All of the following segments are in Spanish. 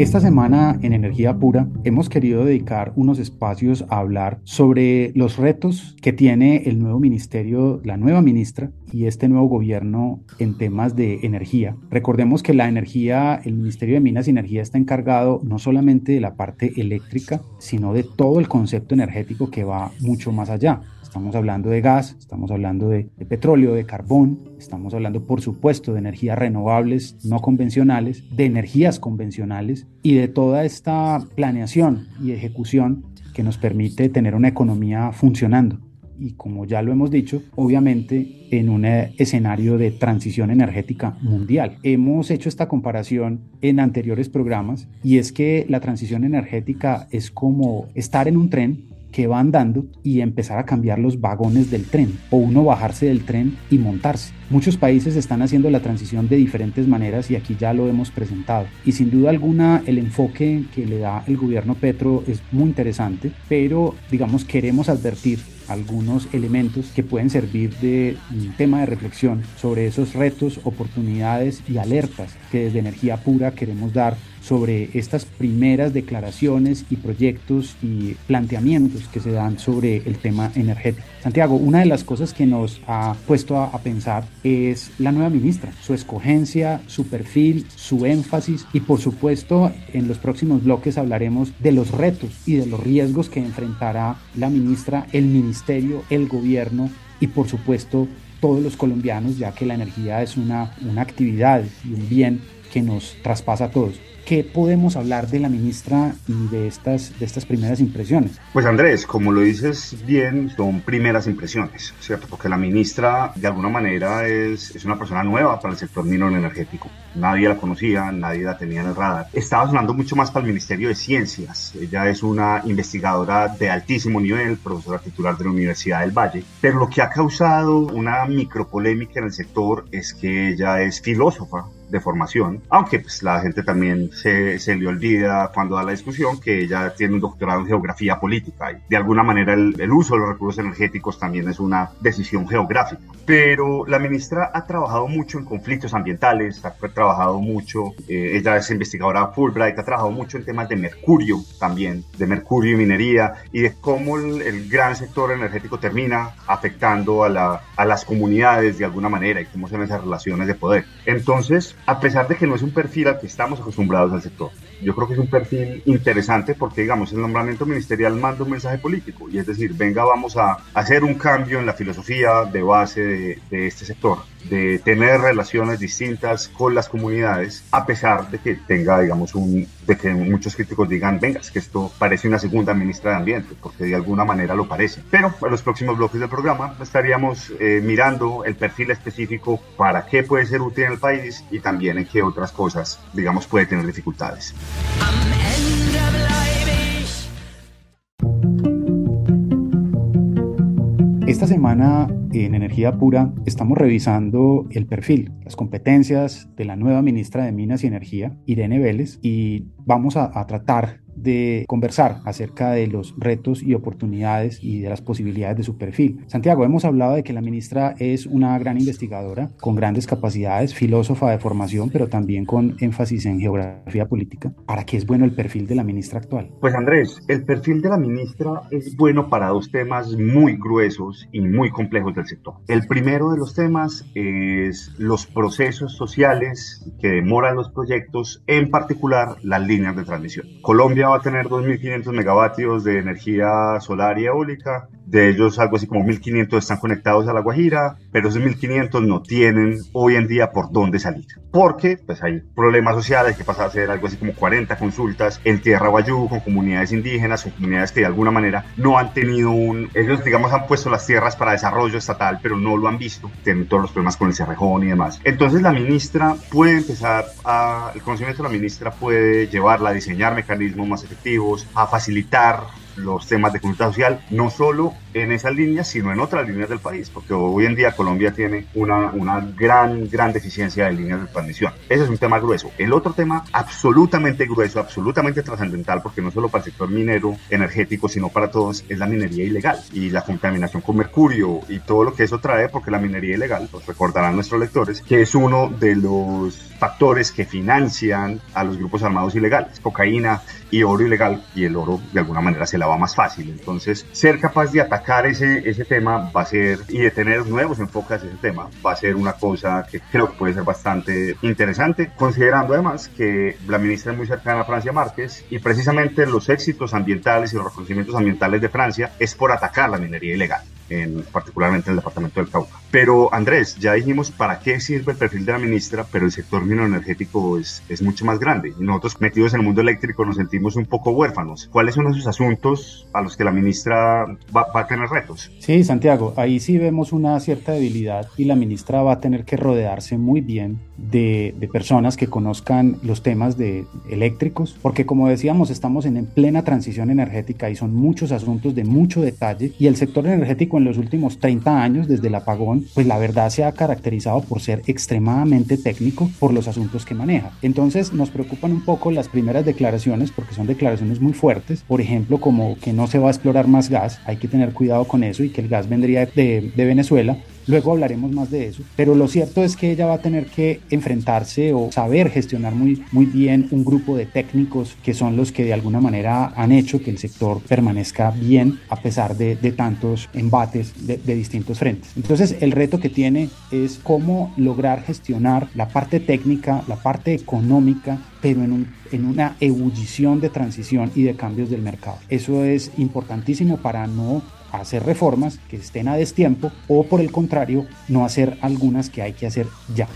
Esta semana en Energía Pura hemos querido dedicar unos espacios a hablar sobre los retos que tiene el nuevo ministerio, la nueva ministra y este nuevo gobierno en temas de energía. Recordemos que la energía, el Ministerio de Minas y Energía está encargado no solamente de la parte eléctrica, sino de todo el concepto energético que va mucho más allá. Estamos hablando de gas, estamos hablando de, petróleo, de carbón, estamos hablando por supuesto de energías renovables no convencionales, de energías convencionales y de toda esta planeación y ejecución que nos permite tener una economía funcionando y como ya lo hemos dicho, obviamente en un escenario de transición energética mundial. Hemos hecho esta comparación en anteriores programas y es que la transición energética es como estar en un tren que va andando y empezar a cambiar los vagones del tren o uno bajarse del tren y montarse. Muchos países están haciendo la transición de diferentes maneras y aquí ya lo hemos presentado. Y sin duda alguna el enfoque que le da el gobierno Petro es muy interesante, pero digamos queremos advertir algunos elementos que pueden servir de tema de reflexión sobre esos retos, oportunidades y alertas que desde Energía Pura queremos dar sobre estas primeras declaraciones y proyectos y planteamientos que se dan sobre el tema energético. Santiago, una de las cosas que nos ha puesto a, pensar es la nueva ministra, su escogencia, su perfil, su énfasis y por supuesto en los próximos bloques hablaremos de los retos y de los riesgos que enfrentará la ministra, el ministerio, el gobierno y por supuesto todos los colombianos, ya que la energía es una, una actividad y un bien que nos traspasa a todos. ¿Qué podemos hablar de la ministra y de estas, de estas primeras impresiones? Pues Andrés, como lo dices bien, son primeras impresiones, ¿cierto? Porque la ministra de alguna manera es, es una persona nueva para el sector minero energético. Nadie la conocía, nadie la tenía en el radar. Estaba sonando mucho más para el Ministerio de Ciencias. Ella es una investigadora de altísimo nivel, profesora titular de la Universidad del Valle. Pero lo que ha causado una micropolémica en el sector es que ella es filósofa de formación, aunque pues la gente también se, se, le olvida cuando da la discusión que ella tiene un doctorado en geografía política y de alguna manera el, el uso de los recursos energéticos también es una decisión geográfica. Pero la ministra ha trabajado mucho en conflictos ambientales, ha trabajado mucho, eh, ella es investigadora Fulbright, ha trabajado mucho en temas de mercurio también, de mercurio y minería y de cómo el, el gran sector energético termina afectando a, la, a las comunidades de alguna manera y cómo son esas relaciones de poder. Entonces, a pesar de que no es un perfil al que estamos acostumbrados al sector. Yo creo que es un perfil interesante porque, digamos, el nombramiento ministerial manda un mensaje político y es decir, venga, vamos a hacer un cambio en la filosofía de base de, de este sector de tener relaciones distintas con las comunidades, a pesar de que tenga, digamos, un, de que muchos críticos digan, venga, es que esto parece una segunda ministra de Ambiente, porque de alguna manera lo parece. Pero en los próximos bloques del programa estaríamos eh, mirando el perfil específico para qué puede ser útil en el país y también en qué otras cosas, digamos, puede tener dificultades. Esta semana en Energía Pura estamos revisando el perfil, las competencias de la nueva ministra de Minas y Energía, Irene Vélez, y vamos a, a tratar de conversar acerca de los retos y oportunidades y de las posibilidades de su perfil. Santiago, hemos hablado de que la ministra es una gran investigadora con grandes capacidades, filósofa de formación, pero también con énfasis en geografía política. ¿Para qué es bueno el perfil de la ministra actual? Pues Andrés, el perfil de la ministra es bueno para dos temas muy gruesos y muy complejos del sector. El primero de los temas es los procesos sociales que demoran los proyectos, en particular las líneas de transmisión. Colombia va a tener 2.500 megavatios de energía solar y eólica De ellos, algo así como 1.500 están conectados a La Guajira, pero esos 1.500 no tienen hoy en día por dónde salir. Porque pues hay problemas sociales que pasa a ser algo así como 40 consultas en Tierra Guayú con comunidades indígenas, con comunidades que de alguna manera no han tenido un... Ellos, digamos, han puesto las tierras para desarrollo estatal, pero no lo han visto. Tienen todos los problemas con el cerrejón y demás. Entonces la ministra puede empezar a... El conocimiento de la ministra puede llevarla a diseñar mecanismos más efectivos, a facilitar los temas de consulta social, no solo en esas líneas, sino en otras líneas del país, porque hoy en día Colombia tiene una, una gran, gran deficiencia de líneas de transmisión. Ese es un tema grueso. El otro tema absolutamente grueso, absolutamente trascendental, porque no solo para el sector minero energético, sino para todos, es la minería ilegal y la contaminación con mercurio y todo lo que eso trae, porque la minería ilegal, pues recordarán nuestros lectores, que es uno de los factores que financian a los grupos armados ilegales, cocaína y oro ilegal, y el oro de alguna manera se lava más fácil. Entonces, ser capaz de atacar ese, ese tema va a ser, y de tener nuevos enfoques en ese tema, va a ser una cosa que creo que puede ser bastante interesante, considerando además que la ministra es muy cercana a Francia Márquez y precisamente los éxitos ambientales y los reconocimientos ambientales de Francia es por atacar la minería ilegal en, particularmente en el departamento del Cauca. Pero Andrés, ya dijimos para qué sirve el perfil de la ministra, pero el sector energético es, es mucho más grande. Nosotros metidos en el mundo eléctrico nos sentimos un poco huérfanos. ¿Cuáles son esos asuntos a los que la ministra va, va a tener retos? Sí, Santiago, ahí sí vemos una cierta debilidad y la ministra va a tener que rodearse muy bien de, personas que conozcan los temas de eléctricos, porque como decíamos, estamos en, en plena transición energética y son muchos asuntos de mucho detalle y el sector energético en los últimos 30 años, desde el apagón, pues la verdad se ha caracterizado por ser extremadamente técnico por los asuntos que maneja. Entonces nos preocupan un poco las primeras declaraciones porque son declaraciones muy fuertes, por ejemplo, como que no se va a explorar más gas, hay que tener cuidado con eso y que el gas vendría de Venezuela, Luego hablaremos más de eso, pero lo cierto es que ella va a tener que enfrentarse o saber gestionar muy, muy bien un grupo de técnicos que son los que de alguna manera han hecho que el sector permanezca bien a pesar de, tantos embates de, distintos frentes. Entonces el reto que tiene es cómo lograr gestionar la parte técnica, la parte económica, pero en una ebullición de transición y de cambios del mercado. Eso es importantísimo para no hacer reformas que estén a destiempo o por el contrario no hacer algunas que hay que hacer ya.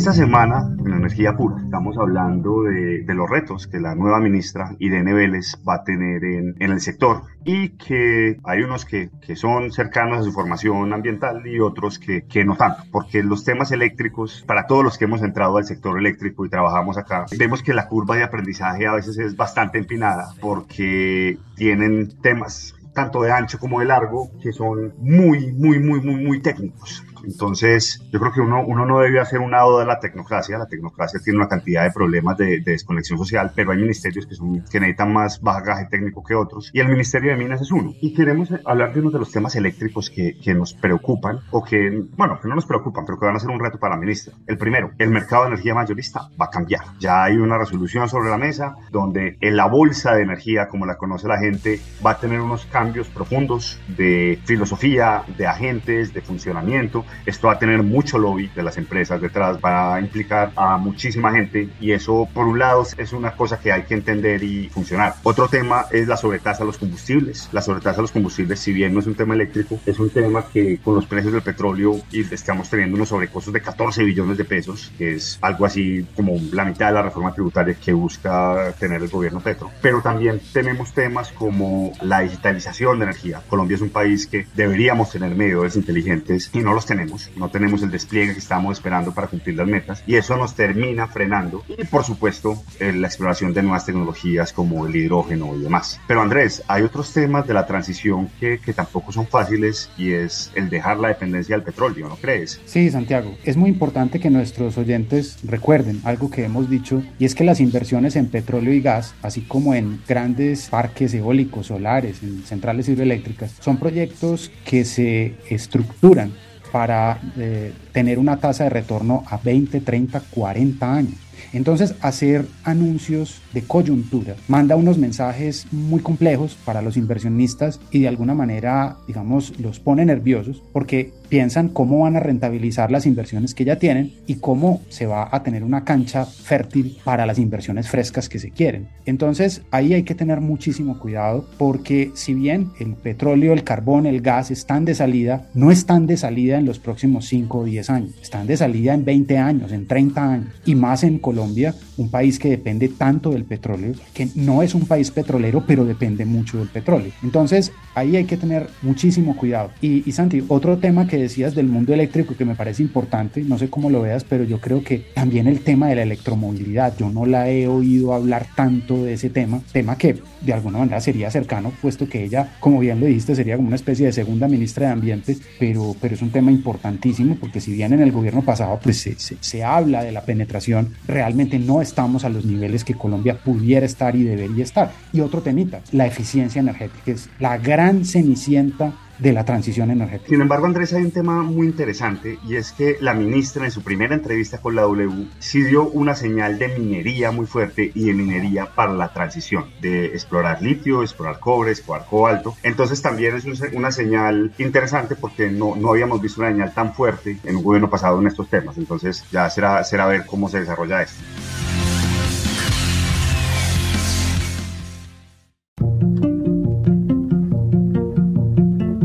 Esta semana en Energía Pura estamos hablando de, de, los retos que la nueva ministra Irene Vélez va a tener en, en el sector y que hay unos que, que, son cercanos a su formación ambiental y otros que, que, no tanto, porque los temas eléctricos, para todos los que hemos entrado al sector eléctrico y trabajamos acá, vemos que la curva de aprendizaje a veces es bastante empinada porque tienen temas tanto de ancho como de largo, que son muy, muy, muy, muy, muy técnicos. Entonces, yo creo que uno, uno no debe hacer un lado de la tecnocracia. La tecnocracia tiene una cantidad de problemas de, de, desconexión social, pero hay ministerios que, son, que necesitan más bagaje técnico que otros. Y el Ministerio de Minas es uno. Y queremos hablar de uno de los temas eléctricos que, que nos preocupan, o que, bueno, que no nos preocupan, pero que van a ser un reto para la ministra. El primero, el mercado de energía mayorista va a cambiar. Ya hay una resolución sobre la mesa donde en la bolsa de energía, como la conoce la gente, va a tener unos cambios profundos de filosofía, de agentes, de funcionamiento esto va a tener mucho lobby de las empresas detrás, va a implicar a muchísima gente y eso por un lado es una cosa que hay que entender y funcionar. Otro tema es la sobretasa a los combustibles. La sobretasa a los combustibles, si bien no es un tema eléctrico, es un tema que con los precios del petróleo y estamos teniendo unos sobrecostos de 14 billones de pesos, que es algo así como la mitad de la reforma tributaria que busca tener el gobierno Petro. Pero también tenemos temas como la digitalización de energía. Colombia es un país que deberíamos tener medidores inteligentes y no los tenemos no tenemos el despliegue que estamos esperando para cumplir las metas y eso nos termina frenando y por supuesto eh, la exploración de nuevas tecnologías como el hidrógeno y demás. Pero Andrés, hay otros temas de la transición que, que tampoco son fáciles y es el dejar la dependencia del petróleo, ¿no crees? Sí, Santiago, es muy importante que nuestros oyentes recuerden algo que hemos dicho y es que las inversiones en petróleo y gas, así como en grandes parques eólicos, solares, en centrales hidroeléctricas, son proyectos que se estructuran para eh, tener una tasa de retorno a 20, 30, 40 años. Entonces, hacer anuncios de coyuntura manda unos mensajes muy complejos para los inversionistas y de alguna manera, digamos, los pone nerviosos porque piensan cómo van a rentabilizar las inversiones que ya tienen y cómo se va a tener una cancha fértil para las inversiones frescas que se quieren. Entonces ahí hay que tener muchísimo cuidado porque si bien el petróleo, el carbón, el gas están de salida, no están de salida en los próximos 5 o 10 años, están de salida en 20 años, en 30 años y más en Colombia, un país que depende tanto del petróleo, que no es un país petrolero, pero depende mucho del petróleo. Entonces ahí hay que tener muchísimo cuidado. Y, y Santi, otro tema que decías del mundo eléctrico que me parece importante, no sé cómo lo veas, pero yo creo que también el tema de la electromovilidad, yo no la he oído hablar tanto de ese tema, tema que de alguna manera sería cercano, puesto que ella, como bien lo dijiste, sería como una especie de segunda ministra de Ambiente, pero, pero es un tema importantísimo porque si bien en el gobierno pasado pues se, se, se habla de la penetración, realmente no estamos a los niveles que Colombia pudiera estar y debería estar. Y otro temita, la eficiencia energética, es la gran cenicienta de la transición energética. Sin embargo, Andrés, hay un tema muy interesante y es que la ministra en su primera entrevista con la W sí dio una señal de minería muy fuerte y de minería para la transición, de explorar litio, explorar cobre, explorar cobalto. Entonces también es una señal interesante porque no, no habíamos visto una señal tan fuerte en un gobierno pasado en estos temas. Entonces ya será, será ver cómo se desarrolla esto.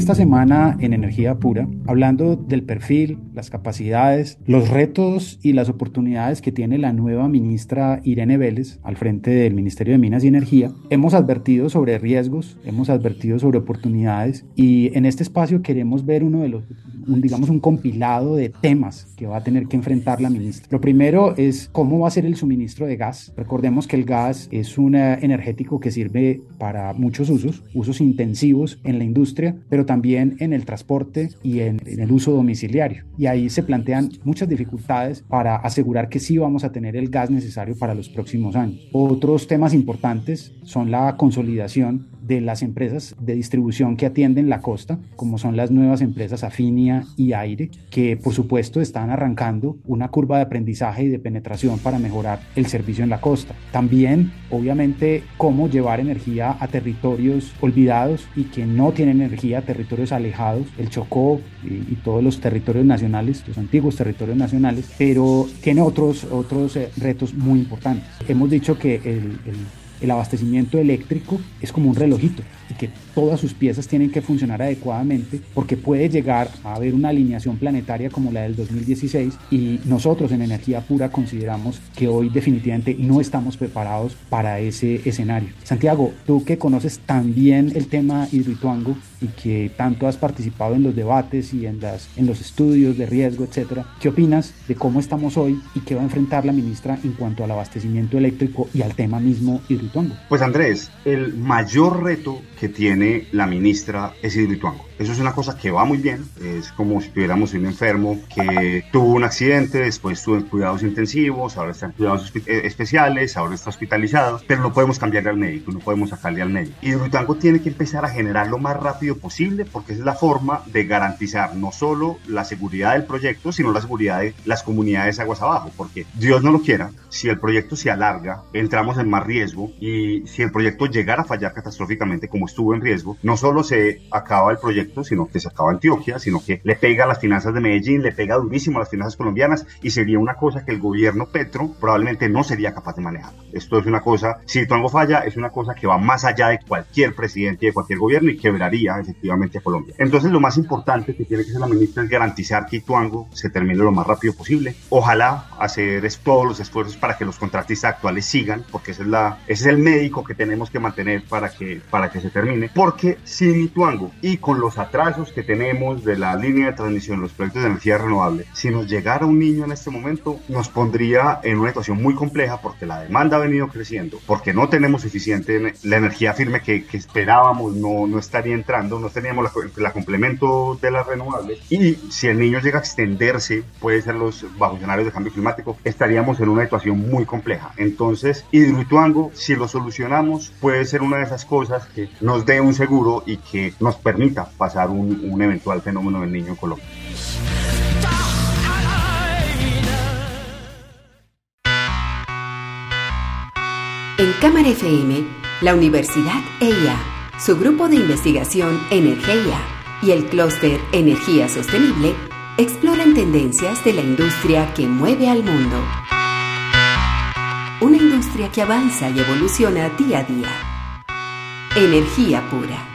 Esta semana en Energía Pura, hablando del perfil, las capacidades, los retos y las oportunidades que tiene la nueva ministra Irene Vélez al frente del Ministerio de Minas y Energía, hemos advertido sobre riesgos, hemos advertido sobre oportunidades y en este espacio queremos ver uno de los, un, digamos, un compilado de temas que va a tener que enfrentar la ministra. Lo primero es cómo va a ser el suministro de gas. Recordemos que el gas es un energético que sirve para muchos usos, usos intensivos en la industria, pero también en el transporte y en, el uso domiciliario. Y ahí se plantean muchas dificultades para asegurar que sí vamos a tener el gas necesario para los próximos años. Otros temas importantes son la consolidación de las empresas de distribución que atienden la costa, como son las nuevas empresas Afinia y Aire, que por supuesto están arrancando una curva de aprendizaje y de penetración para mejorar el servicio en la costa. También, obviamente, cómo llevar energía a territorios olvidados y que no tienen energía, territorios alejados, el Chocó y, y todos los territorios nacionales, los antiguos territorios nacionales, pero tiene otros, otros eh, retos muy importantes. Hemos dicho que el, el el abastecimiento eléctrico es como un relojito y que todas sus piezas tienen que funcionar adecuadamente porque puede llegar a haber una alineación planetaria como la del 2016 y nosotros en Energía Pura consideramos que hoy definitivamente no estamos preparados para ese escenario. Santiago, tú que conoces también el tema hidroituango y que tanto has participado en los debates y en, las, en los estudios de riesgo, etcétera, ¿qué opinas de cómo estamos hoy y qué va a enfrentar la ministra en cuanto al abastecimiento eléctrico y al tema mismo hidroituango? Pues Andrés, el mayor reto que tiene la ministra es Hidroituango. Eso es una cosa que va muy bien, es como si tuviéramos un enfermo que tuvo un accidente, después estuvo en cuidados intensivos, ahora está en cuidados especiales, ahora está hospitalizado, pero no podemos cambiarle al médico, no podemos sacarle al médico. Hidroituango tiene que empezar a generar lo más rápido posible porque es la forma de garantizar no solo la seguridad del proyecto, sino la seguridad de las comunidades aguas abajo, porque Dios no lo quiera, si el proyecto se alarga, entramos en más riesgo y si el proyecto llegara a fallar catastróficamente como estuvo en riesgo, no solo se acaba el proyecto, sino que se acaba Antioquia, sino que le pega a las finanzas de Medellín, le pega durísimo a las finanzas colombianas y sería una cosa que el gobierno Petro probablemente no sería capaz de manejar. Esto es una cosa, si Tuango falla, es una cosa que va más allá de cualquier presidente de cualquier gobierno y quebraría efectivamente a Colombia. Entonces lo más importante que tiene que hacer la ministra es garantizar que Ituango se termine lo más rápido posible. Ojalá hacer todos los esfuerzos para que los contratistas actuales sigan, porque ese es, la, es el médico que tenemos que mantener para que, para que se termine. Porque sin Ituango y con los atrasos que tenemos de la línea de transmisión, los proyectos de energía renovable, si nos llegara un niño en este momento, nos pondría en una situación muy compleja porque la demanda ha venido creciendo, porque no tenemos suficiente, la energía firme que, que esperábamos no, no estaría entrando, no teníamos la, la, complemento de las renovables y si el niño llega a extenderse, puede ser los bajo escenarios de cambio climático, estaríamos en una situación muy compleja. Entonces, Hidroituango, si lo solucionamos, puede ser una de esas cosas que nos dé un seguro y que nos permita pasar un, un eventual fenómeno del niño en Colombia. En Cámara FM, la Universidad EIA, su grupo de investigación Energía y el clúster Energía Sostenible exploran tendencias de la industria que mueve al mundo. Una industria que avanza y evoluciona día a día. Energía pura.